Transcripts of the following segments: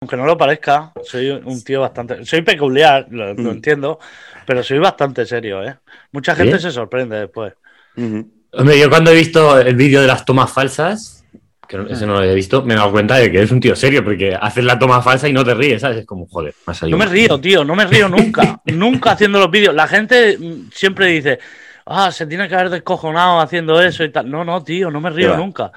aunque no lo parezca, soy un tío bastante. Soy peculiar, lo, lo Mm. entiendo, pero soy bastante serio, ¿eh? Mucha gente se sorprende después. Hombre, yo cuando he visto el vídeo de las tomas falsas, que no- ese no lo había visto, me he dado cuenta de que eres un tío serio, porque haces la toma falsa y no te ríes, ¿sabes? Es como, joder, ha salido No me río, tío, no me río nunca. nunca haciendo los vídeos. La gente mm, siempre dice, ah, se tiene que haber descojonado haciendo eso y tal. No, no, tío, no me ¿Qué río nunca.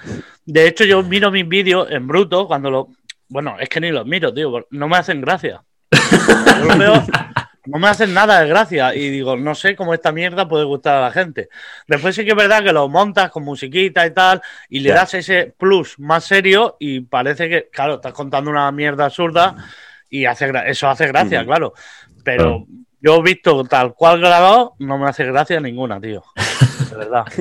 De hecho, yo miro mis vídeos en bruto cuando lo. Bueno, es que ni los miro, tío, no me hacen gracia. Yo veo, no me hacen nada de gracia y digo, no sé cómo esta mierda puede gustar a la gente. Después sí que es verdad que lo montas con musiquita y tal y le das ese plus más serio y parece que, claro, estás contando una mierda absurda y hace eso hace gracia, claro. Pero yo he visto tal cual grabado, no me hace gracia ninguna, tío. De verdad.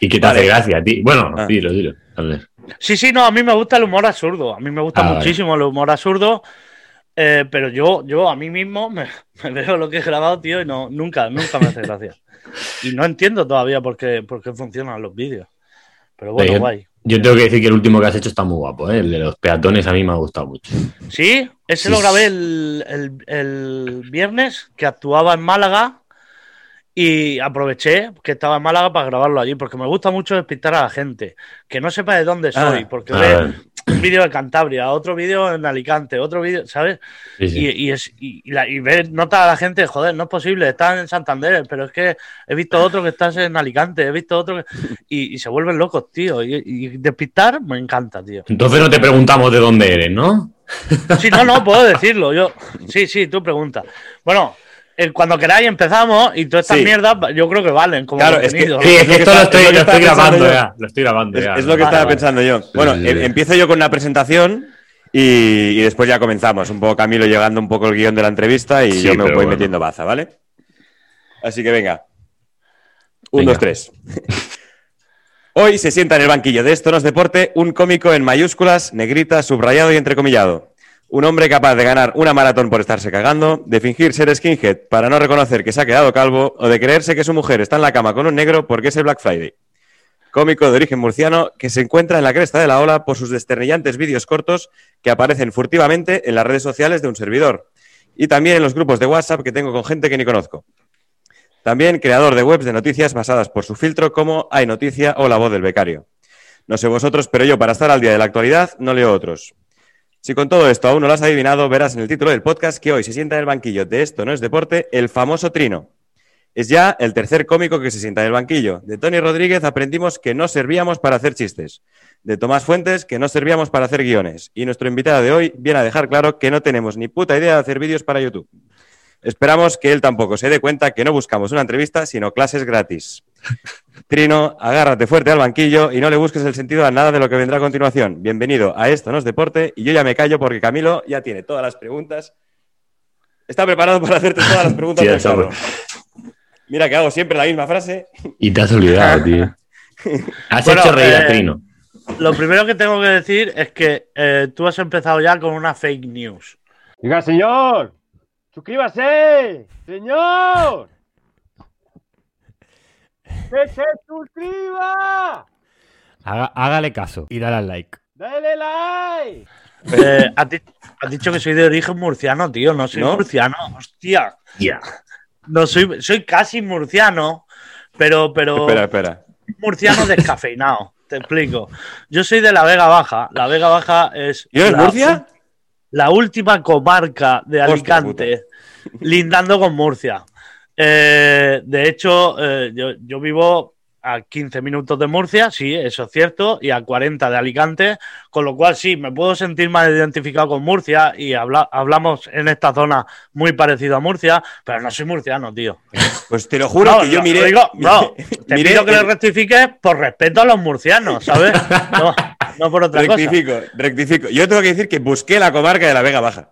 Y que te Vale. hace gracia a ti. Bueno, Ah. dilo, dilo. A ver. Sí, sí, no, a mí me gusta el humor absurdo. A mí me gusta Ah, vale. muchísimo el humor absurdo. eh, pero yo, yo a mí mismo me, me veo lo que he grabado, tío, y no, nunca, nunca me hace gracia. Y no entiendo todavía por qué, por qué funcionan los vídeos. Pero bueno, guay. Yo tengo que decir que el último que has hecho está muy guapo, ¿eh? El de los peatones a mí me ha gustado mucho. Sí, ese Sí, lo grabé el- el viernes, que actuaba en Málaga. Y aproveché que estaba en Málaga para grabarlo allí, porque me gusta mucho despistar a la gente, que no sepa de dónde soy, Ah. porque Ah, ve un vídeo de Cantabria, otro vídeo en Alicante, otro vídeo, ¿sabes? Sí, sí. Y, y, es, y, y la- y ver, nota a la gente, joder, no es posible, estás en Santander, pero es que he visto otro que estás en Alicante, he visto otro que... Y, se vuelven locos, tío. Y, despistar me encanta, tío. Entonces no te preguntamos de dónde eres, ¿no? Sí, no, no, puedo decirlo. Yo, sí, sí, tú pregunta. Bueno, cuando queráis empezamos y todas estas Sí. mierdas yo creo que valen como Claro, es que-. Sí, es que esto lo estoy, es lo que lo estaba estoy pensando grabando ya. Lo estoy grabando Es, ya. es lo que Vale, estaba vale. pensando yo. Bueno, sí, em- sí. empiezo yo con una presentación y, y después ya comenzamos. Un poco Camilo llegando un poco el guion de la entrevista y Sí, yo me voy bueno. metiendo baza, ¿vale? Así que venga. Un, Venga. dos, tres. Hoy se sienta en el banquillo de Esto no es deporte un cómico en mayúsculas, negrita, subrayado y entrecomillado. Un hombre capaz de ganar una maratón por estarse cagando, de fingir ser skinhead para no reconocer que se ha quedado calvo o de creerse que su mujer está en la cama con un negro porque es el Black Friday. Cómico de origen murciano que se encuentra en la cresta de la ola por sus desternillantes vídeos cortos que aparecen furtivamente en las redes sociales de un servidor y también en los grupos de WhatsApp que tengo con gente que ni conozco. También creador de webs de noticias basadas por su filtro como Hay Noticia o La Voz del Becario. No sé vosotros, pero yo para estar al día de la actualidad no leo otros. Si con todo esto aún no lo has adivinado, verás en el título del podcast que hoy se sienta en el banquillo de Esto no es deporte el famoso Trino. Es ya el tercer cómico que se sienta en el banquillo. De Tony Rodríguez aprendimos que no servíamos para hacer chistes. De Tomás Fuentes que no servíamos para hacer guiones. Y nuestro invitado de hoy viene a dejar claro que no tenemos ni puta idea de hacer vídeos para YouTube. Esperamos que él tampoco se dé cuenta que no buscamos una entrevista, sino clases gratis. Trino, agárrate fuerte al banquillo y no le busques el sentido a nada de lo que vendrá a continuación. Bienvenido a Esto no es deporte y yo ya me callo porque Camilo ya tiene todas las preguntas. Está preparado para hacerte todas las preguntas Sí, del. Mira que hago siempre la misma frase. Y te has olvidado, tío. Has Bueno, hecho reír eh, a Trino. Lo primero que tengo que decir es que eh, tú has empezado ya con una fake news. Diga, señor, suscríbase, señor. ¡Que se suscriba! Haga- hágale caso y dale al like. ¡Dale like! Eh, has, di- has dicho que soy de origen murciano, tío. No soy ¿No? murciano, hostia. Ya. No soy, soy casi murciano, pero, pero Espera, espera. murciano descafeinado. Te explico. Yo soy de la Vega Baja. La Vega Baja es. ¿Y eres la, Murcia? La última comarca de Hostia Alicante, lindando con Murcia. Eh, de hecho, eh, yo, yo vivo a 15 minutos de Murcia, sí, eso es cierto, y a 40 de Alicante, con lo cual sí, me puedo sentir más identificado con Murcia y habla- hablamos en esta zona muy parecido a Murcia, pero no soy murciano, tío. Pues te lo juro No, que yo no, miré. digo, no, te miré pido que le rectifiques por respeto a los murcianos, ¿sabes? No, no por otra cosa. Rectifico, rectifico. Yo tengo que decir que busqué la comarca de la Vega Baja.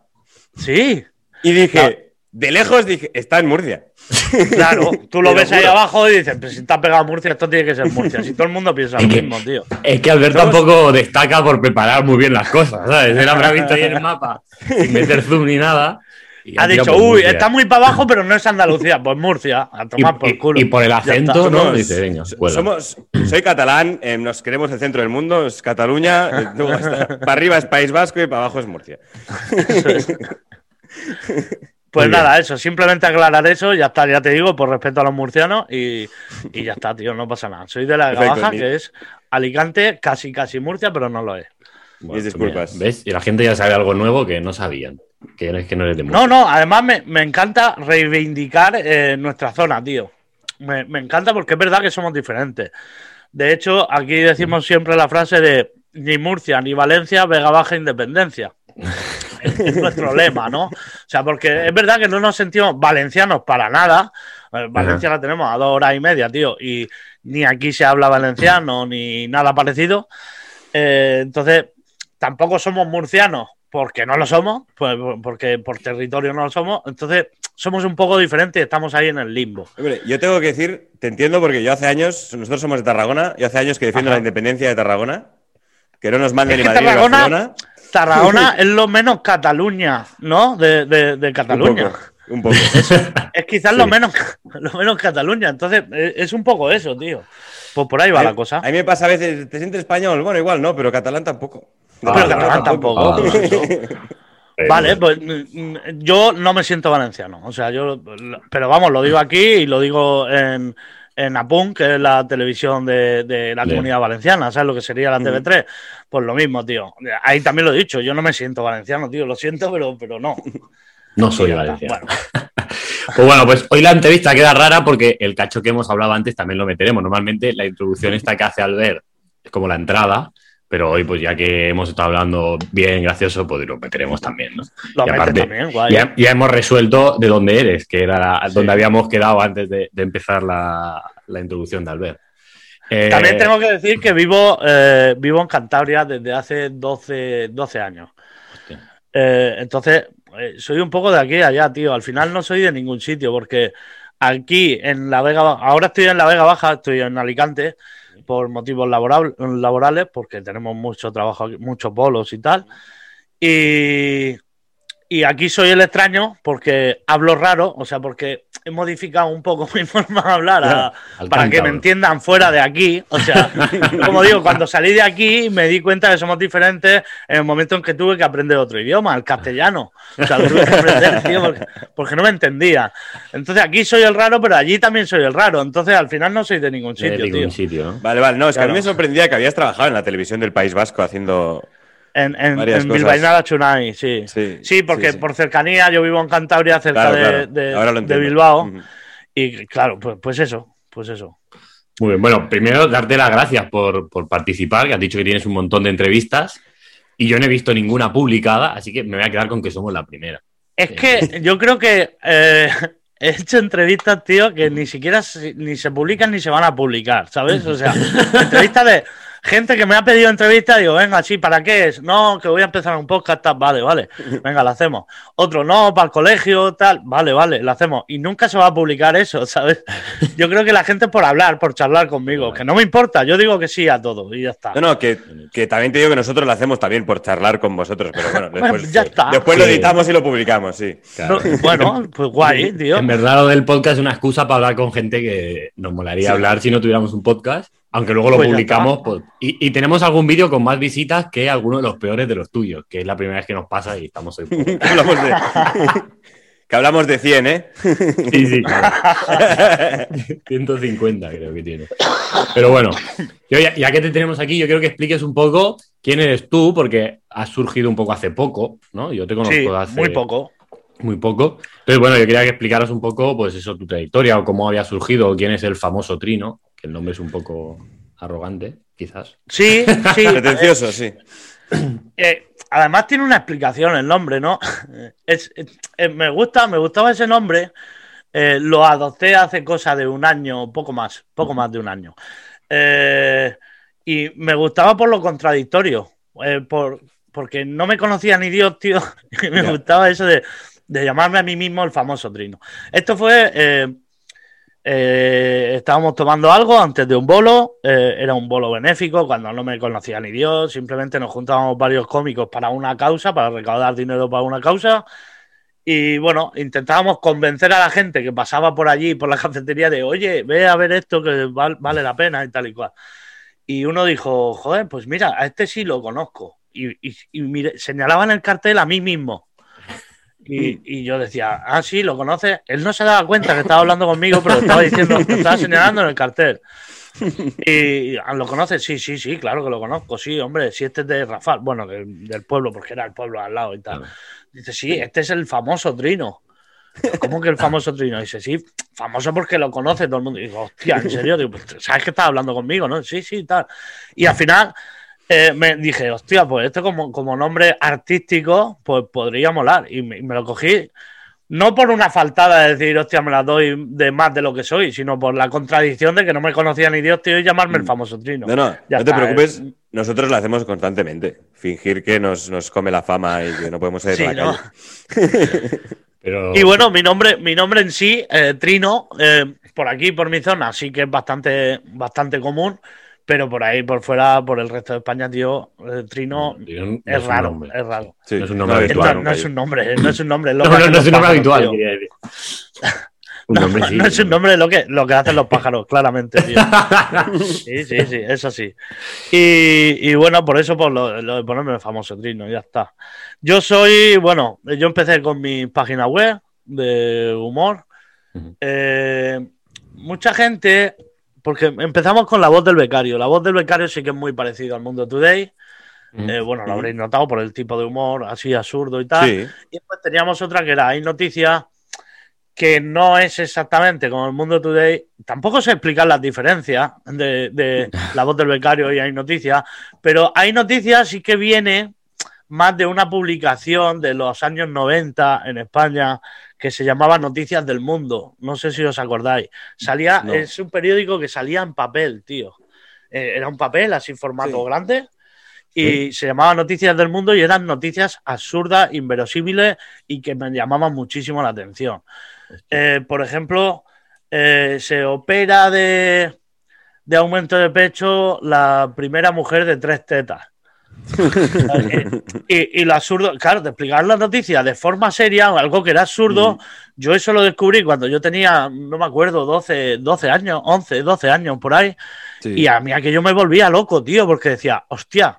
Sí, Y dije, de lejos dije, está en Murcia. claro, tú lo Te lo ves ahí abajo y dices, pero si ha pegado Murcia, esto tiene que ser Murcia. Si todo el mundo piensa lo Es que- mismo, tío. Es que Albert Todos- tampoco destaca por preparar muy bien las cosas, ¿sabes? Él habrá visto ahí el mapa sin meter zoom ni nada. Y Ha dicho, por uy, Murcia. está muy para abajo, pero no es Andalucía. Pues Murcia, a y, tomar por y- culo. y por el acento, está. ¿no? Somos- Dice, venga. Somos, soy catalán, eh, nos queremos el centro del mundo, es Cataluña, eh, está- para arriba es País Vasco y para abajo es Murcia. Pues Muy nada, eso, simplemente aclarar eso, ya está, ya te digo, por respeto a los murcianos y, y ya está, tío, no pasa nada. Soy de la Vega Perfecto, Baja, que es Alicante, casi casi Murcia, pero no lo es. Bueno, Mis disculpas. mira, ¿Ves? Y la gente ya sabe algo nuevo que no sabían. Que es que no eres de Murcia. No, no, además me, me encanta reivindicar eh, nuestra zona, tío. Me, me encanta porque es verdad que somos diferentes. De hecho, aquí decimos siempre la frase de ni Murcia ni Valencia, Vega Baja, Independencia. es nuestro lema, ¿no? O sea, porque es verdad que no nos sentimos valencianos para nada. Eh, Valencia la tenemos a dos horas y media, tío, y ni aquí se habla valenciano ni nada parecido. Eh, entonces, tampoco somos murcianos porque no lo somos, pues, porque por territorio no lo somos. Entonces, somos un poco diferentes estamos ahí en el limbo. Hombre, yo tengo que decir, te entiendo porque yo hace años, nosotros somos de Tarragona, yo hace años que defiendo Ajá. la independencia de Tarragona, que no nos manden ni Madrid ni Tarragona- Barcelona. Tarragona es lo menos Cataluña, ¿no? De, de- de Un Cataluña. poco, un poco. Es quizás lo, menos, lo menos Cataluña. Entonces, es es un poco eso, tío. Pues por ahí va la cosa. A mí me pasa a veces, ¿te sientes español? Bueno, igual no, pero catalán tampoco. Pero Ah, catalán tampoco. Ah, Vale, pues mm, yo no me siento valenciano. O sea, yo. Pero vamos, lo digo aquí y lo digo en, en Apun, que es la televisión de, de la Bien. comunidad valenciana, ¿sabes lo que sería la TV3? Pues lo mismo, tío. Ahí también lo he dicho, yo no me siento valenciano, tío. Lo siento, pero, pero no. No soy valenciano. Bueno, Pues bueno, pues hoy la entrevista queda rara porque el cacho que hemos hablado antes también lo meteremos. Normalmente la introducción esta que hace Albert es como la entrada, pero hoy pues ya que hemos estado hablando bien gracioso, pues lo meteremos también, ¿no? lo Y aparte, también, guay. Ya, ya hemos resuelto de dónde eres, que era Sí. donde habíamos quedado antes de, de empezar la, la introducción de Albert. Eh, También tengo que decir que vivo, eh, vivo en Cantabria desde hace 12, 12 años. Eh, entonces, soy un poco de aquí y allá, tío. Al final no soy de ningún sitio, porque aquí en la Vega Baja, ahora estoy en la Vega Baja, estoy en Alicante por motivos laboral- laborales, porque tenemos mucho trabajo, muchos bolos y tal. Y, y aquí soy el extraño porque hablo raro, o sea, porque he modificado un poco mi forma de hablar a- para que me entiendan fuera de aquí. O sea, como digo, cuando salí de aquí me di cuenta que somos diferentes en el momento en que tuve que aprender otro idioma, el castellano. O sea, lo tuve que aprender, tío, porque, porque no me entendía. Entonces aquí soy el raro, pero allí también soy el raro. Entonces al final no soy de ningún de sitio, ningún tío. sitio, ¿no? Vale, vale, no, es que a mí me sorprendía que habías trabajado en la televisión del País Vasco haciendo. En, en, en. Bilbainada Chunai, sí. Sí, Sí, porque sí, sí. por cercanía yo vivo en Cantabria, cerca Claro, de, claro. de-. Bilbao. Y claro, pues, pues eso, pues eso. Muy bien, bueno, primero darte las gracias por, por participar, que has dicho que tienes un montón de entrevistas y yo no he visto ninguna publicada, así que me voy a quedar con que somos la primera. Es que yo creo que eh, he hecho entrevistas, tío, que ni siquiera ni se publican ni se van a publicar, ¿sabes? O sea, entrevistas de gente que me ha pedido entrevistas, digo, venga, sí, ¿para qué es? No, que voy a empezar un podcast, tal, vale, vale, venga, lo hacemos. Otro, no, para el colegio, tal, vale, vale, lo hacemos. Y nunca se va a publicar eso, ¿sabes? Yo creo que la gente por hablar, por charlar conmigo, que no me importa, yo digo que sí a todo y ya está. No, no, que, que también te digo que nosotros lo hacemos también por charlar con vosotros, pero bueno, Bueno, después, ya está. después lo editamos y lo publicamos, sí. No, bueno, pues guay, tío. En verdad lo del podcast es una excusa para hablar con gente que nos molaría Sí. hablar si no tuviéramos un podcast, aunque luego lo Pues publicamos. pues- y, y tenemos algún vídeo con más visitas que alguno de los peores de los tuyos, que es la primera vez que nos pasa y estamos hoy. hablamos de, que hablamos de 100, ¿eh? Sí, sí, claro. 150 creo que tiene. Pero bueno, yo ya, ya que te tenemos aquí, yo quiero que expliques un poco quién eres tú, porque has surgido un poco hace poco, ¿no? Yo te conozco Sí, hace muy poco. muy poco. Entonces, bueno, yo quería que explicaras un poco, pues eso, tu trayectoria o cómo había surgido, o quién es el famoso Trino, que el nombre es un poco arrogante, quizás. Sí, sí. Pretencioso, sí. Eh, además tiene una explicación el nombre, ¿no? Es, es- eh, me gusta, me gustaba ese nombre. eh, lo adopté hace cosa de un año, poco más, poco más de un año. Eh, y me gustaba por lo contradictorio, eh, por, porque no me conocía ni Dios, tío. Y me gustaba eso de, de llamarme a mí mismo el famoso Trino. Esto fue. Eh, estábamos tomando algo antes de un bolo, eh, era un bolo benéfico, cuando no me conocía ni Dios, simplemente nos juntábamos varios cómicos para una causa, para recaudar dinero para una causa, Y bueno, intentábamos convencer a la gente que pasaba por allí, por la cafetería, de oye, ve a ver esto que val- vale la pena y tal y cual. Y uno dijo, joder, pues mira, a este sí lo conozco. Y, y, y señalaban el cartel a mí mismo. Y, y yo decía, ah, sí, lo conoces. Él no se daba cuenta que estaba hablando conmigo, pero estaba diciendo, estaba señalando en el cartel. Y ah, lo conoces, sí, sí, sí, claro que lo conozco, sí, hombre, si este es de Rafal, bueno, del, del pueblo, porque era el pueblo al lado y tal. Dice, sí, este es el famoso Trino. ¿Cómo que el famoso Trino? Dice, sí, famoso porque lo conoce todo el mundo. Y digo, hostia, ¿en serio? Digo, pues, ¿sabes que estás hablando conmigo, no? Sí, sí, tal. Y al final eh, me dije, hostia, pues esto como, como nombre artístico, pues podría molar. Y me, me lo cogí, no por una faltada de decir, hostia, me la doy de más de lo que soy, sino por la contradicción de que no me conocía ni Dios, tío, y llamarme el famoso Trino. No, no, Ya no te está, preocupes, eh. nosotros lo hacemos constantemente. Fingir que nos, nos come la fama y que no podemos salir Sí, a la ¿no? calle. Pero Y bueno, mi nombre, mi nombre en sí, eh, Trino, eh, por aquí, por mi zona, sí que es bastante, bastante común, pero por ahí, por fuera, por el resto de España, tío, Trino Tío, no es raro, es raro. Sí, No es un nombre habitual, no, es un nombre, no es un nombre. lo No, es un nombre pájaros, habitual, No, nombre sí. no es un nombre lo que, lo que hacen los pájaros, claramente, tío. Sí, sí, sí, eso sí. Y, y bueno, por eso pues, lo, lo de ponerme el famoso trino, ya está. Yo soy, bueno, yo empecé con mi página web de humor. Eh, mucha gente, porque empezamos con la voz del becario. La voz del becario sí que es muy parecido al Mundo Today. Ujú. Eh, bueno, lo habréis notado por el tipo de humor así absurdo y tal. Sí, Y después teníamos otra que era Hay Noticias, que no es exactamente como el Mundo Today. Tampoco sé explicar las diferencias de, de la voz del becario y Hay Noticias, pero Hay Noticias sí que viene más de una publicación de los años 90 en España que se llamaba Noticias del Mundo. No sé si os acordáis. Salía, No. es un periódico que salía en papel, tío. Eh, era un papel así formato Sí. grande y se llamaba Noticias del Mundo y eran noticias absurdas, inverosímiles y que me llamaban muchísimo la atención. Eh, por ejemplo, eh, se opera de, de aumento de pecho la primera mujer de tres tetas. Y, y lo absurdo, claro, de explicar la noticia de forma seria, algo que era absurdo, yo eso lo descubrí cuando yo tenía, no me acuerdo, 12, 12 años, 11, 12 años por ahí, sí. y a mí aquello me volvía loco, tío, porque decía, hostia,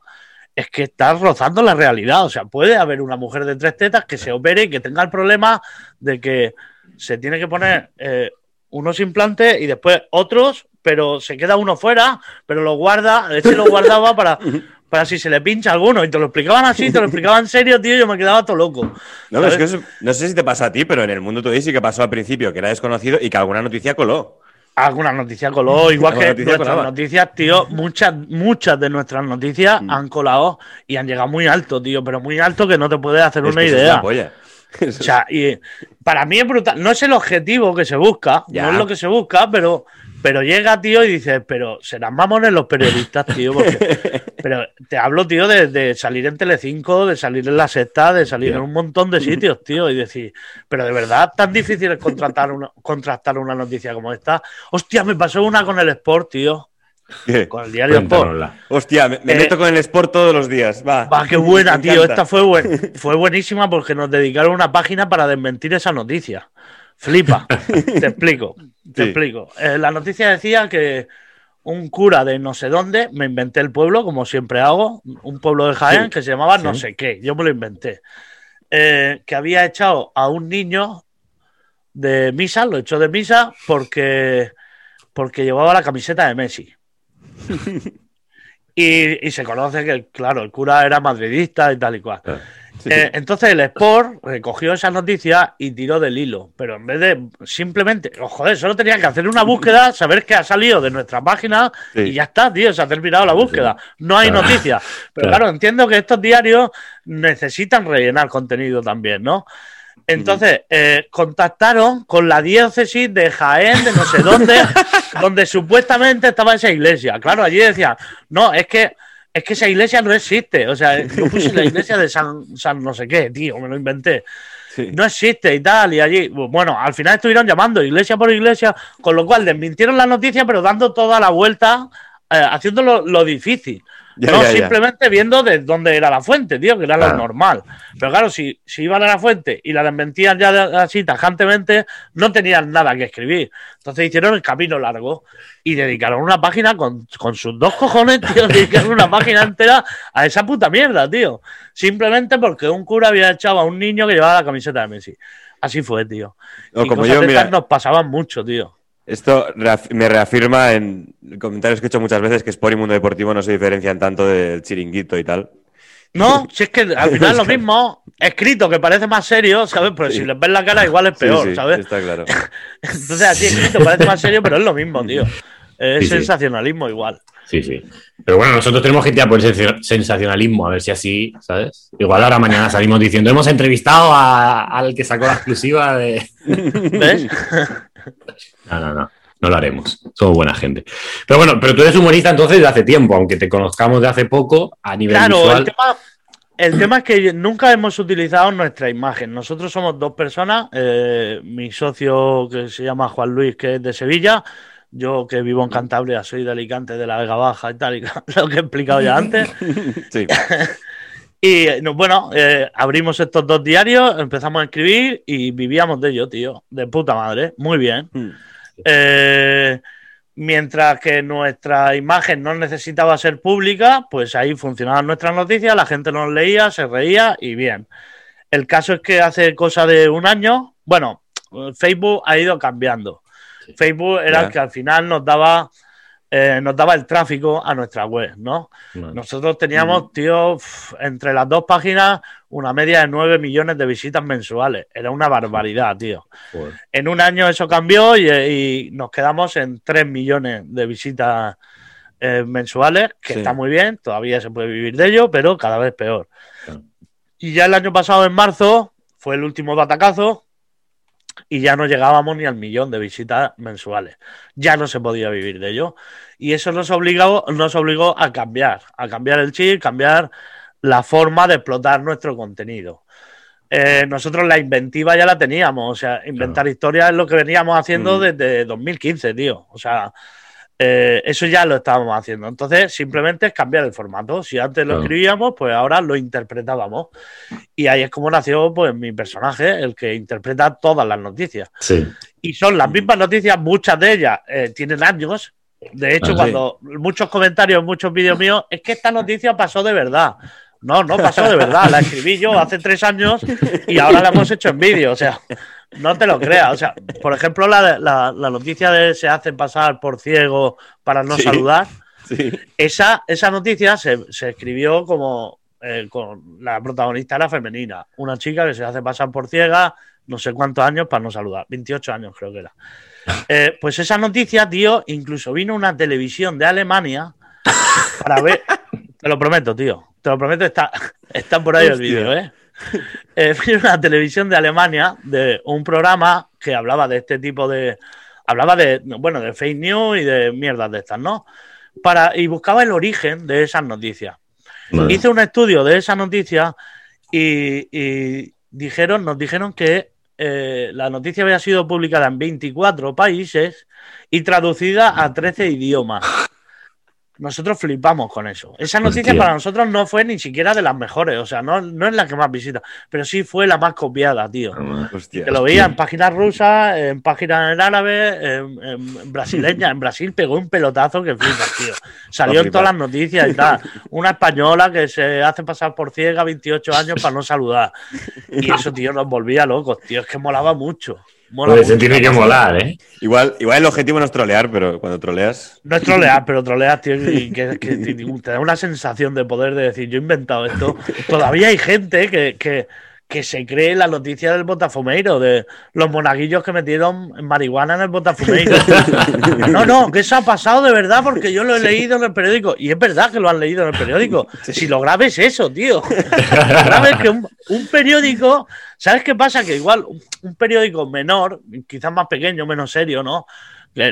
es que estás rozando la realidad. O sea, puede haber una mujer de tres tetas que se opere y que tenga el problema de que se tiene que poner eh, unos implantes y después otros, pero se queda uno fuera, pero lo guarda, ese lo guardaba para, para si se le pincha alguno. Y te lo explicaban así, te lo explicaban en serio, tío, yo me quedaba todo loco. No, es que no sé si te pasa a ti, pero en el mundo Today sí que pasó al principio, que era desconocido y que alguna noticia coló. Alguna noticia coló, igual que noticia nuestras colaba. noticias, tío, muchas, muchas de nuestras noticias Mm. han colado y han llegado muy alto, tío, pero muy alto que no te puedes hacer Es una que idea. O sea, y para mí es brutal. No es el objetivo que se busca, Ya. no es lo que se busca, pero, pero llega, tío, y dices, pero serán mamones los periodistas, tío. porque- pero te hablo, tío, de, de salir en Telecinco, de salir en La Sexta, de salir en un montón de sitios, tío, y decir, pero de verdad, tan difícil es contratar una, contrastar una noticia como esta. Hostia, me pasó una con el Sport, tío, ¿Qué? con el diario Sport. Hostia, me, me Eh, meto con el Sport todos los días. Va, Va, qué buena, Me tío. encanta. Esta fue, buen- fue buenísima porque nos dedicaron una página para desmentir esa noticia. Flipa. te explico. Te Sí. explico. Eh, la noticia decía que un cura de no sé dónde, me inventé el pueblo, como siempre hago, un pueblo de Jaén Sí. que se llamaba no Sí. sé qué, yo me lo inventé, eh, que había echado a un niño de misa, lo echó de misa porque, porque llevaba la camiseta de Messi. Y, y se conoce que, claro, el cura era madridista y tal y cual. Eh, entonces el Sport recogió esa noticia y tiró del hilo, pero en vez de simplemente, oh, joder, solo tenía que hacer una búsqueda, saber que ha salido de nuestra página Sí. y ya está, tío, se ha terminado la búsqueda. No hay Claro. noticias. Pero Claro. claro, entiendo que estos diarios necesitan rellenar contenido también, ¿no? Entonces, eh, contactaron con la diócesis de Jaén, de no sé dónde, donde supuestamente estaba esa iglesia. Claro, allí decían, no, es que, es que esa iglesia no existe. O sea, yo puse la iglesia de San, San no sé qué, tío, me lo inventé. Sí. No existe y tal, y allí, bueno, al final estuvieron llamando iglesia por iglesia, con lo cual desmintieron la noticia, pero dando toda la vuelta eh, haciéndolo lo difícil. Ya, no ya, ya. simplemente viendo de dónde era la fuente, tío, que era Claro. lo normal. Pero claro, si, si iban a la fuente y la desmentían ya de- así tajantemente, no tenían nada que escribir. Entonces hicieron el camino largo y dedicaron una página con, con sus dos cojones, tío, dedicaron una página entera a esa puta mierda, tío. Simplemente porque un cura había echado a un niño que llevaba la camiseta de Messi. Así fue, tío. O y como cosas yo, mira, nos pasaban mucho, tío. Esto reaf- me reafirma en comentarios que he hecho muchas veces que Sport y Mundo Deportivo no se diferencian tanto del chiringuito y tal. No, si es que al final es lo mismo, escrito que parece más serio, ¿sabes? Pero Sí. si les ves la cara igual es peor, Sí, sí, ¿sabes? Está claro. Entonces así escrito parece más serio, pero es lo mismo, tío. Es Sí, sí. sensacionalismo igual. Sí, sí. Pero bueno, nosotros tenemos que tirar por ese sensa- sensacionalismo, a ver si así, ¿sabes? Igual ahora mañana salimos diciendo, hemos entrevistado a- al que sacó la exclusiva de... ¿Ves? No, no, no. No lo haremos. Somos buena gente. Pero bueno, pero tú eres humorista entonces de hace tiempo, aunque te conozcamos de hace poco, a nivel Claro, visual. el tema, el tema es que nunca hemos utilizado nuestra imagen. Nosotros somos dos personas, eh, mi socio que se llama Juan Luis, que es de Sevilla, yo que vivo en Cantabria, soy de Alicante, de la Vega Baja y tal, y lo que he explicado ya antes. Sí. Y no, bueno, eh, abrimos estos dos diarios, empezamos a escribir y vivíamos de ello, tío. De puta madre. Muy bien. Mm. Eh, mientras que nuestra imagen no necesitaba ser pública, pues ahí funcionaban nuestras noticias, la gente nos leía, se reía y bien. El caso es que hace cosa de un año, bueno, Facebook ha ido cambiando. Facebook era el que al final nos daba, eh, nos daba el tráfico a nuestra web, ¿no? Nosotros teníamos, tío, entre las dos páginas, una media de 9 millones de visitas mensuales. Era una barbaridad, tío. joder. En un año eso cambió y, y nos quedamos en 3 millones de visitas eh, mensuales, que Sí. está muy bien, todavía se puede vivir de ello, pero cada vez peor. Claro. Y ya el año pasado, en marzo, fue el último batacazo y ya no llegábamos ni al millón de visitas mensuales. Ya no se podía vivir de ello. Y eso nos obligó, nos obligó a cambiar, a cambiar el chip, cambiar la forma de explotar nuestro contenido. Eh, nosotros la inventiva ya la teníamos, o sea, inventar historias es lo que veníamos haciendo Mm. desde 2015, tío. O sea, eh, eso ya lo estábamos haciendo. Entonces, simplemente es cambiar el formato. Si antes lo escribíamos, pues ahora lo interpretábamos. Y ahí es como nació pues mi personaje, el que interpreta todas las noticias. Sí. Y son las mismas noticias, muchas de ellas eh, tienen años. De hecho, Ah, sí. cuando muchos comentarios en muchos vídeos míos, es que esta noticia pasó de verdad. No, no pasó de verdad. La escribí yo hace tres años y ahora la hemos hecho en vídeo. O sea, no te lo creas. O sea, por ejemplo, la, la, la noticia de se hace pasar por ciego para no Sí. saludar. Sí. Esa, esa noticia se, se escribió como eh, con la protagonista era femenina, una chica que se hace pasar por ciega, no sé cuántos años para no saludar, 28 años creo que era. Eh, pues esa noticia, tío, incluso vino una televisión de Alemania para ver, te lo prometo, tío, te lo prometo, está, está por ahí el Hostia. vídeo, ¿eh? Eh, vino una televisión de Alemania de un programa que hablaba de este tipo de, hablaba de, bueno, de fake news y de mierdas de estas, ¿no? Para, y buscaba el origen de esas noticias. Vale. Hice un estudio de esa noticia y, y dijeron, nos dijeron que eh, la noticia había sido publicada en 24 países y traducida a 13 idiomas. Nosotros flipamos con eso. Esa noticia Hostia. para nosotros no fue ni siquiera de las mejores, o sea, no, no es la que más visita, pero sí fue la más copiada, tío. Hostia. Que lo veía en páginas rusas, en páginas en árabe, en, en brasileña. En Brasil pegó un pelotazo que flipas, tío. Salió en todas las noticias y tal. Una española que se hace pasar por ciega 28 años para no saludar. Y eso, tío, nos volvía locos, tío. Es que molaba mucho. Mola Pues se tiene que molar, ¿eh? Igual, igual el objetivo no es trolear, pero cuando troleas. No es trolear, pero trolear, tío, y que, que te te da una sensación de poder de decir, yo he inventado esto. Todavía hay gente que, que, que se cree la noticia del botafumeiro, de los monaguillos que metieron marihuana en el botafumeiro. No, no, que eso ha pasado de verdad porque yo lo he leído en el periódico. Y es verdad que lo han leído en el periódico. Si lo grave es eso, tío. Lo grave es que un, un periódico, ¿sabes qué pasa? Que igual un, un periódico menor, quizás más pequeño, menos serio, ¿no?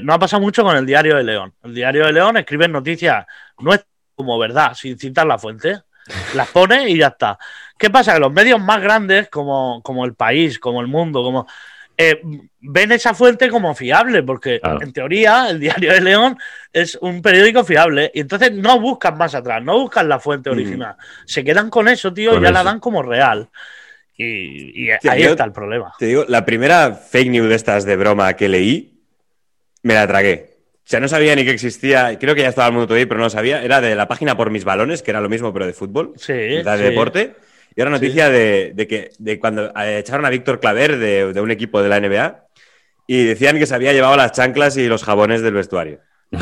No ha pasado mucho con el Diario de León. El Diario de León escribe noticias no es como verdad, sin citar la fuente. Las pone y ya está. ¿Qué pasa? Que los medios más grandes, como, como el país, como el mundo, como eh, ven esa fuente como fiable, porque Claro. en teoría el Diario de León es un periódico fiable. Y entonces no buscan más atrás, no buscan la fuente Mm. original. Se quedan con eso, tío, Con y ya la dan como real. Y, ahí está el problema. Te digo, la primera fake news de estas de broma que leí, me la tragué. O sea, no sabía ni que existía, creo que ya estaba el mundo todavía, pero no lo sabía. Era de la página por mis balones, que era lo mismo, pero de fútbol, Sí, de sí. deporte. Y ahora noticia de, de que de cuando eh, echaron a Víctor Claver de, de un equipo de la NBA y decían que se había llevado las chanclas y los jabones del vestuario.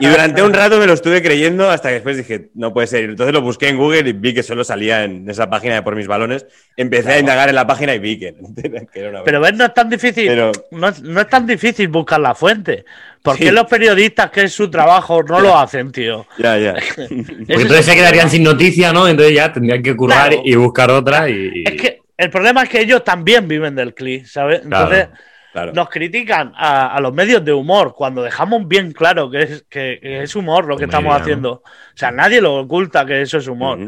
Y durante un rato me lo estuve creyendo hasta que después dije, no puede ser. Entonces lo busqué en Google y vi que solo salía en esa página de por mis balones. Empecé a indagar en la página y vi que, que era una Pero ves, no es tan difícil. Pero- No, es, no es tan difícil buscar la fuente. ¿Por qué Sí. los periodistas, que es su trabajo, no lo hacen, tío? Ya, ya. Porque entonces se quedarían problema. sin noticia, ¿no? Entonces ya tendrían que currar Claro. y buscar otra y... Es que el problema es que ellos también viven del clic, ¿sabes? Entonces Claro. Claro. nos critican a, a los medios de humor cuando dejamos bien claro que es, que, que es humor lo que Comedia, estamos ¿no? haciendo. O sea, nadie lo oculta que eso es humor.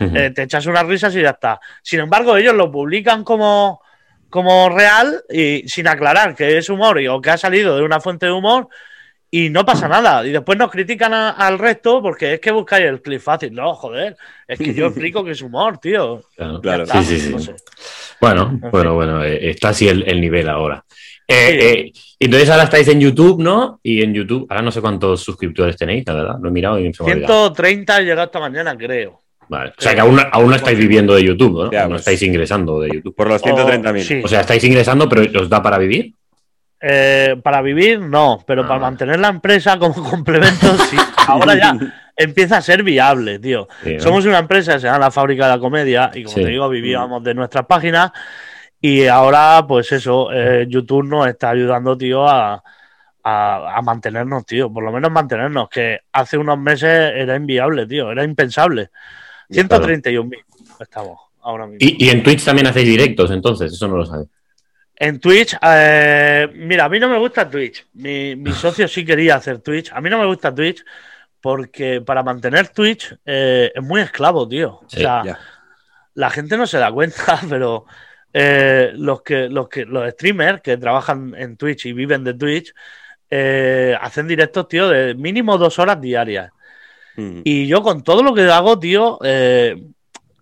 Eh, te echas unas risas y ya está. Sin embargo, ellos lo publican como, como real y sin aclarar que es humor y, o que ha salido de una fuente de humor y no pasa nada. Y después nos critican a- al resto porque es que buscáis el clip fácil. No, joder, es que yo explico que es humor, tío. Claro. Claro. Está, Sí, sí, sí. no sé. Bueno, En bueno, fin. bueno, eh, está así el, el nivel ahora. Eh, eh, entonces ahora estáis en YouTube, ¿no? Y en YouTube, ahora no sé cuántos suscriptores tenéis, la verdad, lo he mirado y me ha olvidado. 130 llegó esta mañana, creo. Vale. O sea que aún, aún no estáis viviendo de YouTube, ¿no? Ya, no pues. estáis ingresando de YouTube. Por los 130.000. Oh, sí. O sea, estáis ingresando, pero ¿os da para vivir? Eh, para vivir, no, pero Ah, para mantener la empresa como complemento, sí. Ahora ya empieza a ser viable, tío. Sí, ¿no? Somos una empresa se llama La Fábrica de la Comedia y como Sí. te digo, vivíamos de nuestras páginas y ahora, pues eso, eh, YouTube nos está ayudando, tío, a, a, a mantenernos, tío, por lo menos mantenernos, que hace unos meses era inviable, tío, era impensable. 131.000 estamos ahora mismo. Y, y en Twitch también hacéis directos, entonces, eso no lo sabes. En Twitch, eh, mira, a mí no me gusta Twitch. Mi, mi socio sí quería hacer Twitch. A mí no me gusta Twitch porque para mantener Twitch eh, es muy esclavo, tío. Sí, o sea, ya. la gente no se da cuenta, pero eh, los que los que los streamers que trabajan en Twitch y viven de Twitch eh, hacen directos, tío, de mínimo dos horas diarias. Ujú. Y yo con todo lo que hago, tío, eh,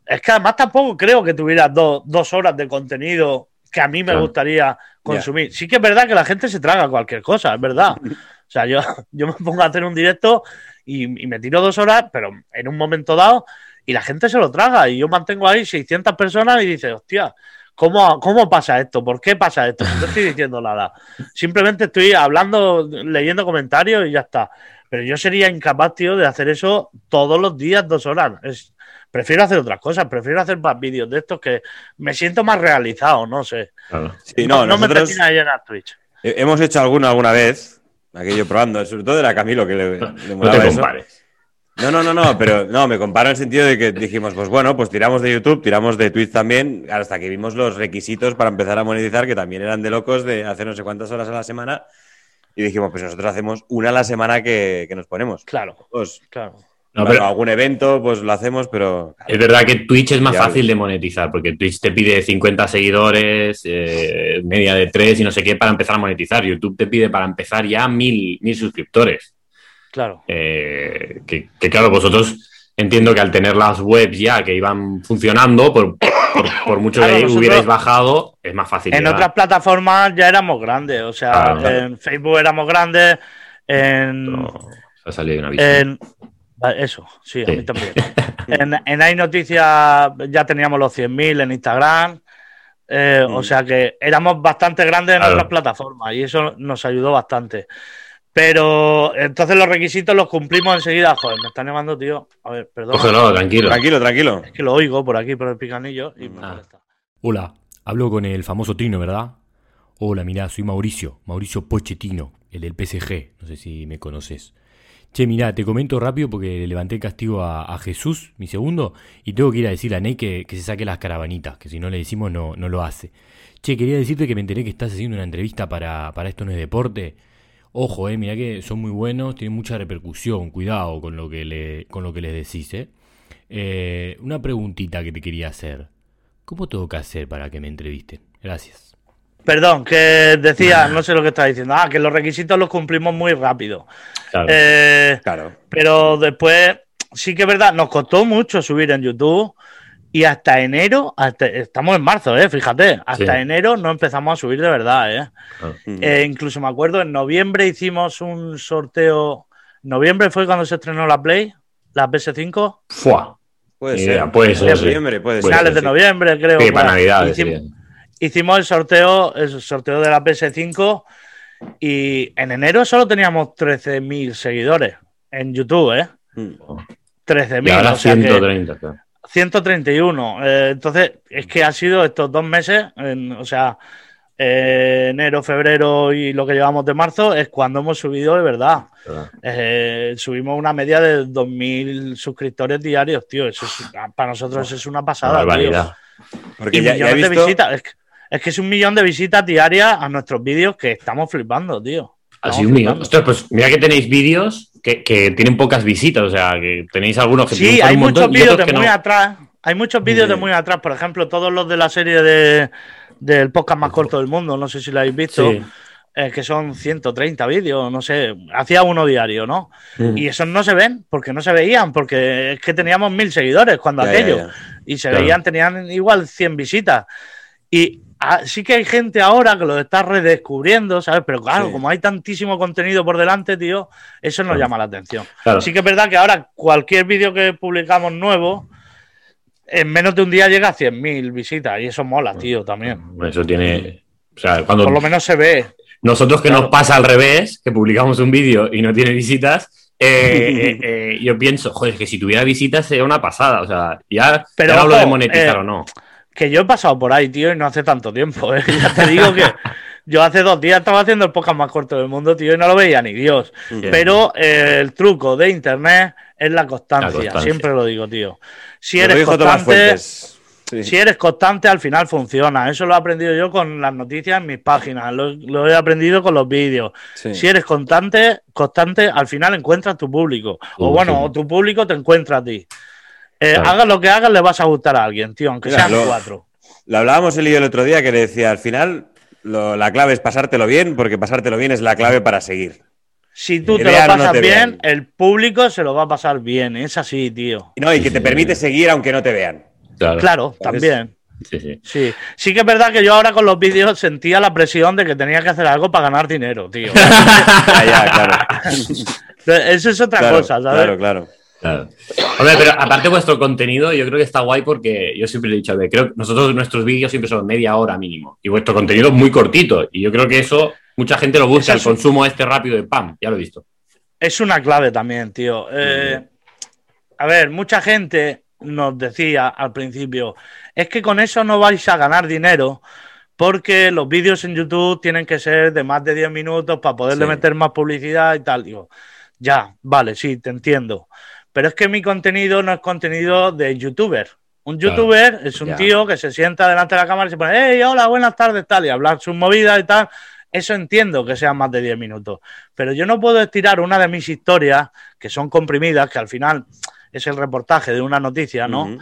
es que además tampoco creo que tuviera do- dos horas de contenido que a mí me Claro. gustaría consumir. Sí que es verdad que la gente se traga cualquier cosa, es verdad. O sea, yo, yo me pongo a hacer un directo y, y me tiro dos horas, pero en un momento dado, y la gente se lo traga. Y yo mantengo ahí 600 personas y dices, hostia, ¿cómo, ¿cómo pasa esto? ¿Por qué pasa esto? No estoy diciendo nada. Simplemente estoy hablando, leyendo comentarios y ya está. Pero yo sería incapaz, tío, de hacer eso todos los días, dos horas. Es, prefiero hacer otras cosas, prefiero hacer más vídeos de estos que me siento más realizado, no sé. Claro. Sí, no, no me termina de llenar Twitch. he- hemos hecho alguno alguna vez, aquello probando, sobre todo era Camilo que le, le No eso. No, no, no, no, pero no, me comparo en el sentido de que dijimos, pues bueno, pues tiramos de YouTube, tiramos de Twitch también, hasta que vimos los requisitos para empezar a monetizar, que también eran de locos de hacer no sé cuántas horas a la semana. Y dijimos, pues nosotros hacemos una a la semana que, que nos ponemos. Claro, Pues, claro. No, bueno, pero algún evento, pues lo hacemos, pero. es verdad que Twitch es más fácil de monetizar, porque Twitch te pide 50 seguidores, eh, media de 3 y no sé qué para empezar a monetizar. YouTube te pide para empezar ya mil, mil suscriptores. Claro. Eh, que, que, claro, vosotros entiendo que al tener las webs ya que iban funcionando, por, por, por mucho Claro, que nosotros- hubierais bajado, es más fácil. En llegar. otras plataformas ya éramos grandes, o sea, Claro, claro. en Facebook éramos grandes, en, No, se ha salido una en- eso, sí, a mí también. en, en Hay Noticias ya teníamos los 100.000 en Instagram, eh, o Mm. sea que éramos bastante grandes en otras plataformas y eso nos ayudó bastante. Pero entonces los requisitos los cumplimos enseguida. Joder, me están llamando, tío. A ver, perdón. Cógelo, tranquilo. Tranquilo, tranquilo. Es que lo oigo por aquí, por el picanillo y me Ah. molesta. Hola, hablo con el famoso Trino, ¿verdad? Hola, mirá, soy Mauricio, Mauricio Pochettino, el del PSG, no sé si me conoces. Che, mirá, te comento rápido porque le levanté el castigo a, a Jesús, mi segundo, y tengo que ir a decirle a Ney que, que se saque las caravanitas, que si no le decimos no, no lo hace. Che, quería decirte que me enteré que estás haciendo una entrevista para, para Esto No es Deporte. Ojo, eh, mirá que son muy buenos, tienen mucha repercusión, cuidado con lo que, le, con lo que les decís, eh. Eh, Una preguntita que te quería hacer. ¿Cómo tengo que hacer para que me entrevisten? Gracias. Perdón, que decía, no sé lo que estaba diciendo. Ah, que los requisitos los cumplimos muy rápido. Claro. Eh, Claro. pero después, sí que es verdad, nos costó mucho subir en YouTube. Y hasta enero, hasta- estamos en marzo, eh, fíjate, hasta Sí. enero no empezamos a subir de verdad, eh. Mm. Eh, incluso me acuerdo, en noviembre hicimos un sorteo. ¿Noviembre fue cuando se estrenó la Play? ¿La PS5? Fua. Puede ser. idea, puede ser. Noviembre, puede Puede ser. Finales de noviembre, creo. Sí, para claro. Navidades. Hicimos, hicimos el sorteo, el sorteo de la PS5 y en enero solo teníamos 13.000 seguidores en YouTube, ¿eh? Mm. 13.000. Y ahora o sea que 130. claro. 131. Eh, entonces, es que ha sido estos dos meses, en- o sea, eh, enero, febrero y lo que llevamos de marzo, es cuando hemos subido de verdad. Claro. Eh, subimos una media de 2.000 suscriptores diarios, tío. Eso es- para nosotros eso es una Una pasada. tío. Porque Y ya, ya he millones de visitas. Es que, es que es un millón de visitas diarias a nuestros vídeos que estamos flipando, tío. Así un millón. Ostras, pues mira que tenéis vídeos que, que tienen pocas visitas. O sea, que tenéis algunos que Sí, triunfan hay un muchos vídeos de muy no. atrás. Hay muchos vídeos de muy atrás. Por ejemplo, todos los de la serie de, del podcast más corto del mundo. No sé si lo habéis visto. Sí. eh, que son 130 vídeos, no sé. Hacía uno diario, ¿no? Mm. Y esos no se ven, porque no se veían, porque es que teníamos mil seguidores cuando Ya, aquello. ya. Y se Claro. veían, tenían igual 100 visitas. Y sí que hay gente ahora que lo está redescubriendo, ¿sabes? Pero claro, Sí. como hay tantísimo contenido por delante, tío, eso nos Claro. llama la atención. Claro. Sí que es verdad que ahora cualquier vídeo que publicamos nuevo, en menos de un día llega a 100.000 visitas. Y eso mola, tío, también. Eso tiene. O sea, cuando Por lo menos se ve. nosotros que Claro. nos pasa al revés, que publicamos un vídeo y no tiene visitas, eh, eh, eh, yo pienso, joder, que si tuviera visitas sería una pasada. O sea, ya, Pero, ya hablo de monetizar o no. Que yo he pasado por ahí, tío, y no hace tanto tiempo. ¿eh? Ya te digo que yo hace dos días estaba haciendo el podcast más corto del mundo, tío, y no lo veía ni Dios. Bien. Pero eh, el truco de internet es la constancia. La constancia. Siempre lo digo, tío. Si eres constante. Sí. si eres constante, al final funciona. Eso lo he aprendido yo con las noticias en mis páginas. Lo, lo he aprendido con los vídeos. Sí. Si eres constante, constante, al final encuentras tu público. O Uh, bueno, sí. o tu público te encuentra a ti. Eh, Claro. Hagas lo que hagas, le vas a gustar a alguien, tío, aunque Mira, sean lo- cuatro. Lo hablábamos él y yo el otro día que le decía, al final lo- la clave es pasártelo bien, porque pasártelo bien es la clave para seguir. Si tú te lo no pasas te bien, vean. el público se lo va a pasar bien. Es así, tío. Y No, y que te permite seguir aunque no te vean. Claro. También. Sí, sí. Sí. Sí que es verdad que yo ahora con los vídeos sentía la presión de que tenía que hacer algo para ganar dinero, tío. Ya, ya, claro. Eso es otra Claro, cosa, ¿sabes? Claro, claro. Claro. Hombre, pero aparte vuestro contenido, yo creo que está guay porque yo siempre he dicho, a ver, creo que nosotros nuestros vídeos siempre son media hora mínimo y vuestro contenido es muy cortito y yo creo que eso mucha gente lo busca, el consumo este rápido de pam, ya lo he visto. Es una clave también, tío. Eh, a ver, mucha gente nos decía al principio, es que con eso no vais a ganar dinero porque los vídeos en YouTube tienen que ser de más de 10 minutos para poderle Sí. meter más publicidad y tal. Digo, ya, vale, sí, te entiendo. Pero es que mi contenido no es contenido de youtuber. Un Claro. youtuber es un Ya. tío que se sienta delante de la cámara y se pone, hey, hola, buenas tardes, tal, y hablar sus movidas y tal. Eso entiendo que sean más de 10 minutos. Pero yo no puedo estirar una de mis historias, que son comprimidas, que al final es el reportaje de una noticia, ¿no?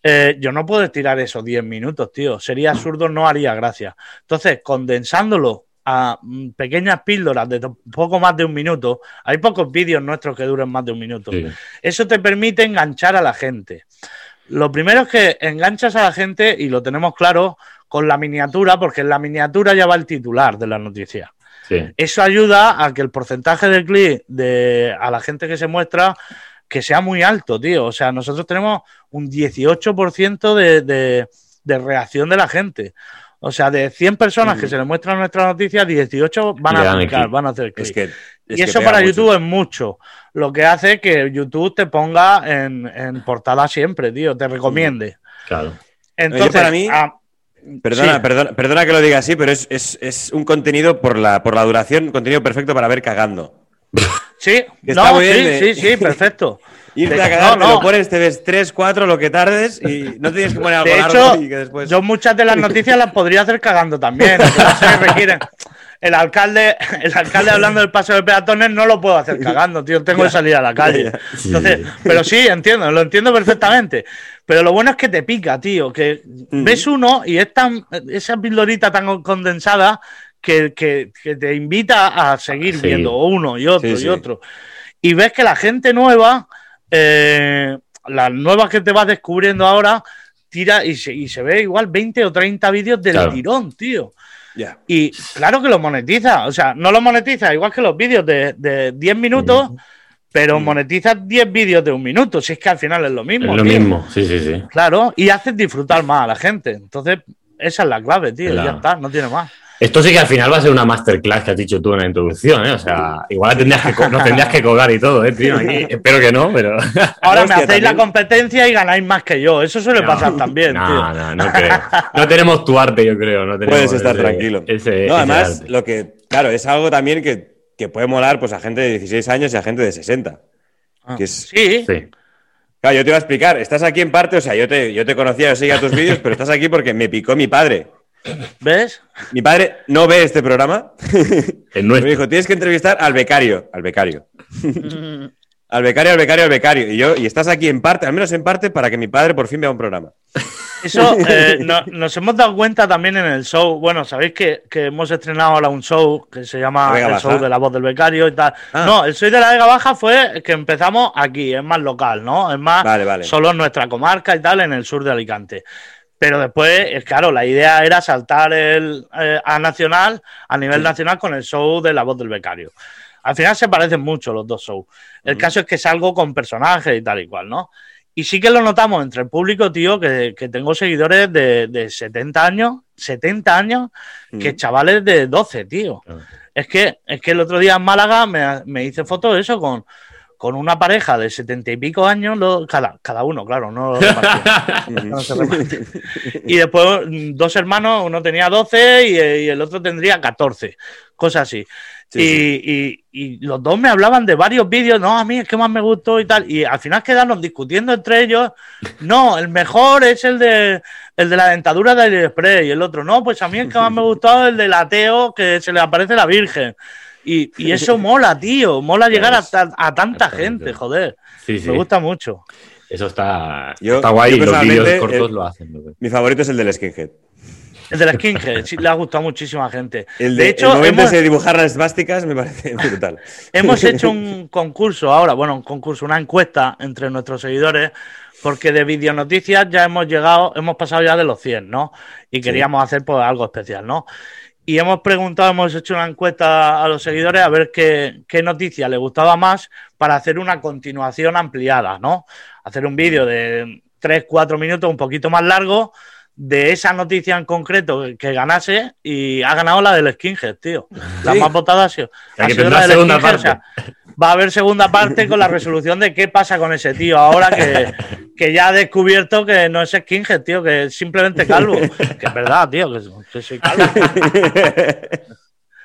Eh, yo no puedo estirar esos 10 minutos, tío. Sería absurdo, no haría gracia. Entonces, condensándolo a mm, pequeñas píldoras de poco más de un minuto, hay pocos vídeos nuestros que duren más de un minuto. Sí. Eso te permite enganchar a la gente. Lo primero es que enganchas a la gente, y lo tenemos claro, con la miniatura, porque en la miniatura ya va el titular de la noticia. Sí. Eso ayuda a que el porcentaje de clic de, a la gente que se muestra que sea muy alto, tío. O sea, nosotros tenemos un 18% de, de, de reacción de la gente. O sea, de 100 personas que se les muestra nuestra noticia, 18 van Le a clicar, clic. van a hacer clic. Es que, es y eso para mucho. YouTube es mucho. Lo que hace que YouTube te ponga en, en portada siempre, tío, te recomiende. Claro. Entonces, para mí- ah, Perdona, sí. perdona, perdona que lo diga así, pero es, es- es un contenido por la, por la duración, un contenido perfecto para ver cagando. sí, no, está muy sí, bien de- sí, sí, perfecto. Irte a cagar, no, te no. lo pones, te ves 3, 4, lo que tardes y no tienes que poner algo De largo hecho, y que después... yo muchas de las noticias las podría hacer cagando también. requieren, el alcalde, el alcalde hablando del paso de peatones no lo puedo hacer cagando, tío. Tengo que salir a la calle. Entonces, pero sí, entiendo, lo entiendo perfectamente. Pero lo bueno es que te pica, tío. Que ves uno y es tan, esa pildorita tan condensada que, que- que te invita a seguir Sí. viendo uno y otro Sí, y otro. Y ves que la gente nueva, eh, las nuevas que te vas descubriendo ahora, tira y se, y se ve igual 20 o 30 vídeos del Claro. tirón, tío. Ya. Y claro que lo monetiza, o sea, no lo monetiza igual que los vídeos de, de 10 minutos, pero monetizas 10 vídeos de un minuto, si es que al final es lo Es mismo. lo tío. mismo, sí, sí, sí. Claro, y haces disfrutar más a la gente. Entonces, esa es la clave, tío, Claro. ya está, no tiene más. Esto sí que al final va a ser una masterclass que has dicho tú en la introducción, ¿eh? O sea, igual tendrías que, nos tendrías que colgar y todo, ¿eh, tío? Aquí, espero que no, pero... Ahora Hostia, me hacéis la competencia y ganáis más que yo. Eso suele pasar también, no, tío. No, no creo. No tenemos tu arte, yo creo. No tenemos Puedes estar ese- tranquilo. ese- no, ese además, arte. lo que, claro, es algo también que, que puede molar pues, a gente de 16 años y a gente de 60. Ah, que es- Sí, Sí. Claro, yo te iba a explicar, estás aquí en parte, o sea, yo te, yo te conocía, yo seguía tus vídeos, pero estás aquí porque me picó mi padre. ¿Ves? Mi padre no ve este programa. El Me nuestro. dijo, tienes que entrevistar al becario, al becario. Al becario, al becario, al becario. Y yo, y estás aquí en parte, al menos en parte, para que mi padre por fin vea un programa. Eso eh, no- nos hemos dado cuenta también en el show. Bueno, sabéis que, que hemos estrenado ahora un show que se llama El Baja. Show de la Voz del Becario y tal. Ah. No, el Soy de la Vega Baja fue que empezamos aquí, es más local, ¿no? Es más Vale, vale. solo en nuestra comarca y tal, en el sur de Alicante. Pero después, eh, claro, la idea era saltar el, eh, a nacional, a nivel nacional, con el show de la voz del becario. Al final se parecen mucho los dos shows. El caso es que salgo con personajes y tal y cual, ¿no? Y sí que lo notamos entre el público, tío, que, que tengo seguidores de, de 70 años, 70 años, que Mm. chavales de 12, tío. Es que, es que el otro día en Málaga me, me hice fotos de eso con, con una pareja de 70 y pico años, lo- cada, cada uno, claro, no lo. No se. Y después mm, dos hermanos, uno tenía 12 y, y el otro tendría 14, cosas así. Sí, y, y- y los dos me hablaban de varios vídeos, no, a mí es que más me gustó y tal. Y al final quedaron discutiendo entre ellos. No, el mejor es el de, el de la dentadura de AliExpress y el otro, no, pues a mí el que más me gustó es el del ateo que se le aparece la Virgen. Y, y eso mola, tío, mola llegar a, ta- a tanta gente, joder. Sí, sí. Me gusta mucho. Eso está, Yo- está guay yo los vídeos cortos eh, lo hacen. lo ven. Mi favorito es el del skinhead. El de la Skinhead, sí, le ha gustado a muchísima gente. El de, de hecho, el momento hemos, ese de dibujar las esvásticas me parece brutal. hemos hecho un concurso ahora, bueno, un concurso, una encuesta entre nuestros seguidores, porque de videonoticias ya hemos llegado, hemos pasado ya de los 100, ¿no? Y queríamos hacer pues, algo especial, ¿no? Y hemos preguntado, hemos hecho una encuesta a los seguidores a ver qué, qué noticia le gustaba más para hacer una continuación ampliada, ¿no? Hacer un vídeo de 3, 4 minutos, un poquito más largo, de esa noticia en concreto que, ganase y ha ganado la del Skinhead, tío. La Sí. más votada ha sido, sea, ha sido la del Skinhead, o sea, va a haber segunda parte con la resolución de qué pasa con ese tío ahora que, que ya ha descubierto que no es Skinhead, tío, que es simplemente calvo. Que es verdad, tío, que, que soy calvo.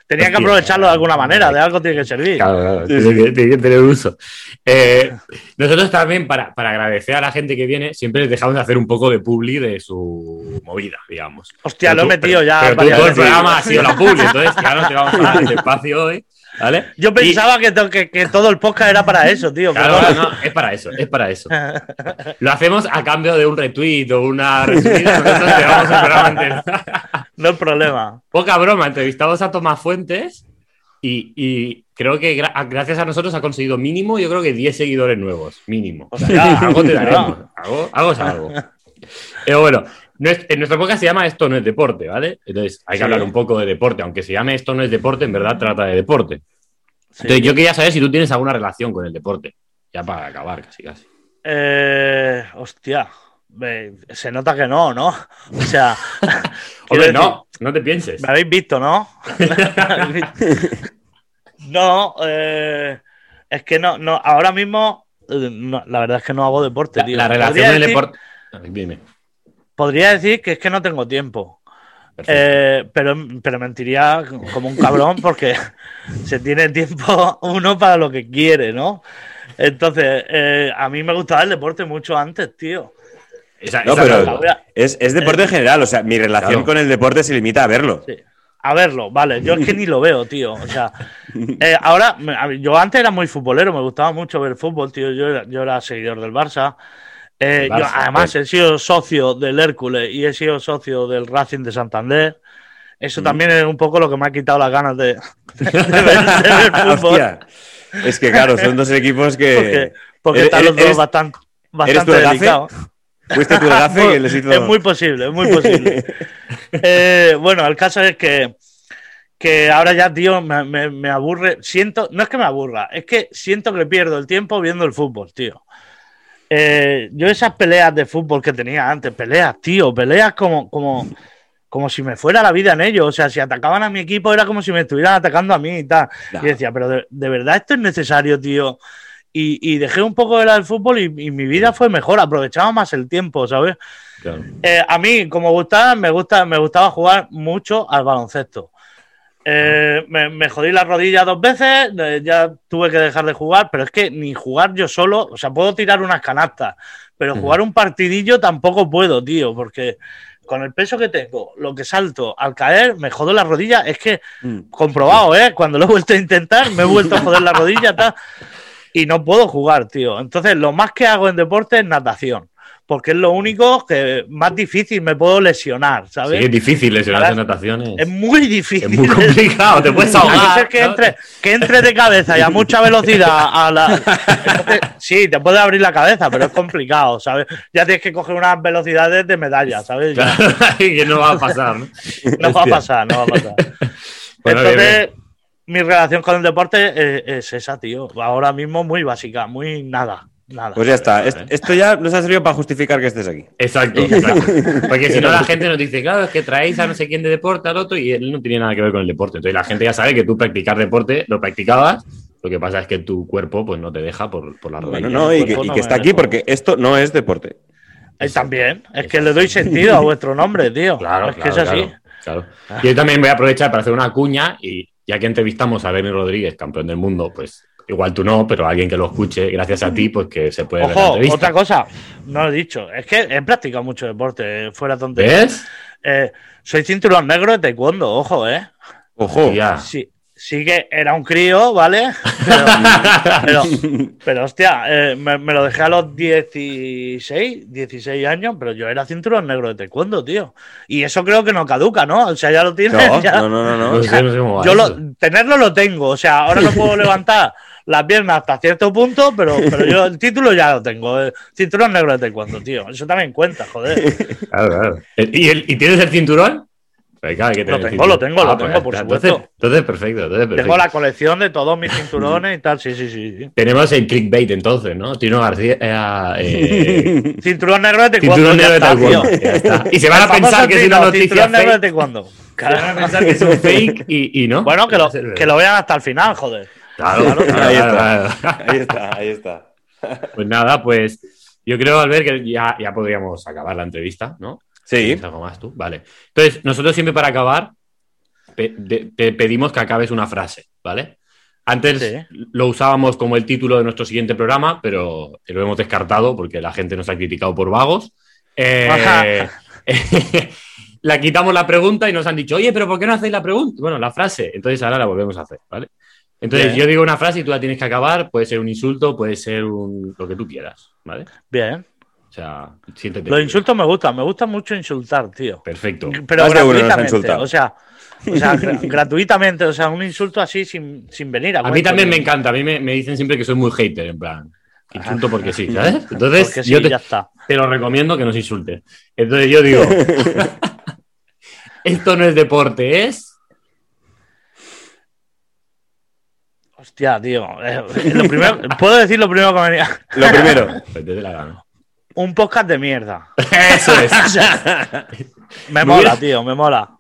Tenía que aprovecharlo de alguna manera, de algo tiene que servir. Claro, claro, tiene, que, tiene que tener uso. Eh, nosotros también, para, para agradecer a la gente que viene, siempre les dejamos de hacer un poco de publi de su movida, digamos. Hostia, Pero lo he metido ya Pero tú todo el programa ha sido la publi, entonces claro, te vamos a dar este espacio hoy, ¿vale? Yo Y- pensaba que, to- que, que todo el podcast era para eso, tío. Claro, pero- no, es para eso, es para eso. Lo hacemos a cambio de un retweet o una resumida, nosotros te damos el programa entero. no hay problema. Poca broma, entrevistamos a Tomás Fuentes y, y creo que gra- gracias a nosotros ha conseguido mínimo, yo creo que 10 seguidores nuevos, mínimo. O sea, algo te daremos, algo, algo es algo. Pero bueno, en nuestro podcast se llama Esto no es deporte, ¿vale? Entonces hay que Sí. hablar un poco de deporte, aunque se llame Esto no es deporte, en verdad trata de deporte. Sí. Entonces yo quería saber si tú tienes alguna relación con el deporte, ya para acabar casi casi. Eh, hostia, se nota que no, ¿no? O sea, Hombre, decir, no, no te pienses. Me habéis visto, ¿no? no, eh, es que no, no, ahora mismo, eh, no, la verdad es que no hago deporte, La, tío. la relación Podría con el decir- deporte... Dime. Podría decir que es que no tengo tiempo. Eh, pero, pero mentiría como un cabrón porque se tiene tiempo uno para lo que quiere, ¿no? Entonces, eh, a mí me gustaba el deporte mucho antes, tío. Esa- No, esa pero- es Es, deporte en general, o sea, mi relación Claro. con el deporte se limita a verlo. Sí. a verlo, vale. Yo es que ni lo veo, tío. O sea, eh, ahora, yo antes era muy futbolero, me gustaba mucho ver fútbol, tío. Yo era, yo era seguidor del Barça. Eh, El yo, además, he sido socio del Hércules y he sido socio del Racing de Santander. Eso Mm. también es un poco lo que me ha quitado las ganas de, de ver fútbol. Hostia. Es que claro, son dos equipos que. Porque, porque ¿Eres- están los dos eres- bastante, ¿Eres bastante el delicados. Fuiste el gafe que les hizo. Es muy posible, es muy posible. Eh, bueno, el caso es que, que ahora ya, tío, me, me- me aburre. Siento, no es que me aburra, es que siento que pierdo el tiempo viendo el fútbol, tío. Eh, yo esas peleas de fútbol que tenía antes, peleas, tío, peleas como, como, como si me fuera la vida en ello. O sea, si atacaban a mi equipo era como si me estuvieran atacando a mí y tal. Y decía, pero de, de verdad esto es necesario, tío. Y, y dejé un poco de la del fútbol y, y mi vida fue mejor, aprovechaba más el tiempo, ¿sabes? Claro. Eh, a mí, como gustaba, me, gusta, me gustaba jugar mucho al baloncesto. Eh, me, me jodí la rodilla dos veces, eh, ya tuve que dejar de jugar, pero es que ni jugar yo solo, o sea, puedo tirar unas canastas, pero jugar un partidillo tampoco puedo, tío, porque con el peso que tengo, lo que salto al caer, me jodo la rodilla, es que Mm. comprobado, ¿eh? Cuando lo he vuelto a intentar, me he vuelto a joder la rodilla tal, y no puedo jugar, tío. Entonces, lo más que hago en deporte es natación, porque es lo único que más difícil me puedo lesionar, Sí, ¿sabes? es difícil lesionarse en nataciones. Es muy difícil. Es muy complicado, te puedes no ahogar. que entre, que entre de cabeza y a mucha velocidad a la. Entonces, sí, te puede abrir la cabeza, pero es complicado, ¿sabes? Ya tienes que coger unas velocidades de medalla, ¿sabes? Claro, que no va a pasar, ¿no? no va a pasar, no va a pasar. Bueno, Entonces, bien, mi relación con el deporte es, es esa, tío. Ahora mismo muy básica, muy nada. Nada. Pues ya está. Est- Esto ya nos ha servido para justificar que estés aquí. Exacto, exacto. Porque si no, la gente nos dice, claro, es que traéis a no sé quién de deporte al otro y él no tiene nada que ver con el deporte. Entonces la gente ya sabe que tú practicar deporte lo practicabas. Lo que pasa es que tu cuerpo pues no te deja por, por la rodilla. Bueno, no, y que, y que está aquí porque esto no es deporte. Eh, también, es que le doy sentido a vuestro nombre, tío. Claro, es que claro, es así. claro, claro. Yo también voy a aprovechar para hacer una cuña y ya que entrevistamos a Bernie Rodríguez, campeón del mundo, pues igual tú no, pero alguien que lo escuche gracias a ti, pues que se puede ver la Ojo, entrevista. otra cosa, no lo he dicho, es que he practicado mucho deporte, eh, fuera tontería. ¿Ves? Eh, soy cinturón negro de taekwondo, ojo, eh. Ojo. Ya. Sí, sí que era un crío, ¿vale? Pero, pero, pero, hostia, eh, me, me lo dejé a los 16, 16 años, pero yo era cinturón negro de taekwondo, tío. Y eso creo que no caduca, ¿no? O sea, ya lo tienes. No, ya- no, no, no, no. No sé, no sé cómo va Yo lo, tenerlo lo tengo, o sea, ahora no puedo levantar las piernas hasta cierto punto, pero, pero yo el título ya lo tengo. eh, Cinturón negro de taekwondo, tío. Eso también cuenta, joder. Claro, claro. ¿Y, el- y tienes el cinturón? Pues claro, que Lo tengo, lo tengo, lo pues tengo, por entonces, supuesto. Entonces, perfecto. Entonces, perfecto. Tengo la colección de todos mis cinturones y tal, sí, sí, sí. sí. Tenemos el clickbait entonces, ¿no? Tino García. eh, eh, Cinturón negro de taekwondo. cinturón negro de taekwondo. tío. Ya está. Y se van a pensar que es una noticia Cinturón negro de taekwondo. Se van a pensar que es un fake y, y no. Bueno, que lo, que lo vean hasta el final, joder. Claro, claro, claro, Ahí está. Ahí está, ahí está. Pues nada, pues yo creo, Albert, que ya, ya podríamos acabar la entrevista, ¿no? Sí. ¿Tienes algo más tú? Vale. Entonces, nosotros siempre para acabar pe- te pedimos que acabes una frase, ¿vale? Antes Sí. lo usábamos como el título de nuestro siguiente programa, pero lo hemos descartado porque la gente nos ha criticado por vagos. Eh, la quitamos la pregunta y nos han dicho, oye, pero ¿por qué no hacéis la pregunta? Bueno, la frase. Entonces ahora la volvemos a hacer, ¿vale? Entonces Bien. yo digo una frase y tú la tienes que acabar. Puede ser un insulto, puede ser un, lo que tú quieras, ¿vale? Bien. O sea, siéntete. Los insultos me gustan, me gusta mucho insultar, tío. Perfecto. Pero Más gratuitamente, o sea, o sea gra- gratuitamente, o sea, un insulto así sin, sin venir a A mí también me encanta. A mí me, me dicen siempre que soy muy hater, en plan. Insulto porque sí, ¿sabes? Entonces, Porque sí, yo te, ya está. te lo recomiendo que nos insultes. Entonces, yo digo: Esto no es deporte, es. Hostia, tío. eh, lo primero, ¿Puedo decir lo primero que me venía? Lo primero. Pues la gana. Un podcast de mierda. Eso es. Me Me mola, tío, me mola. Es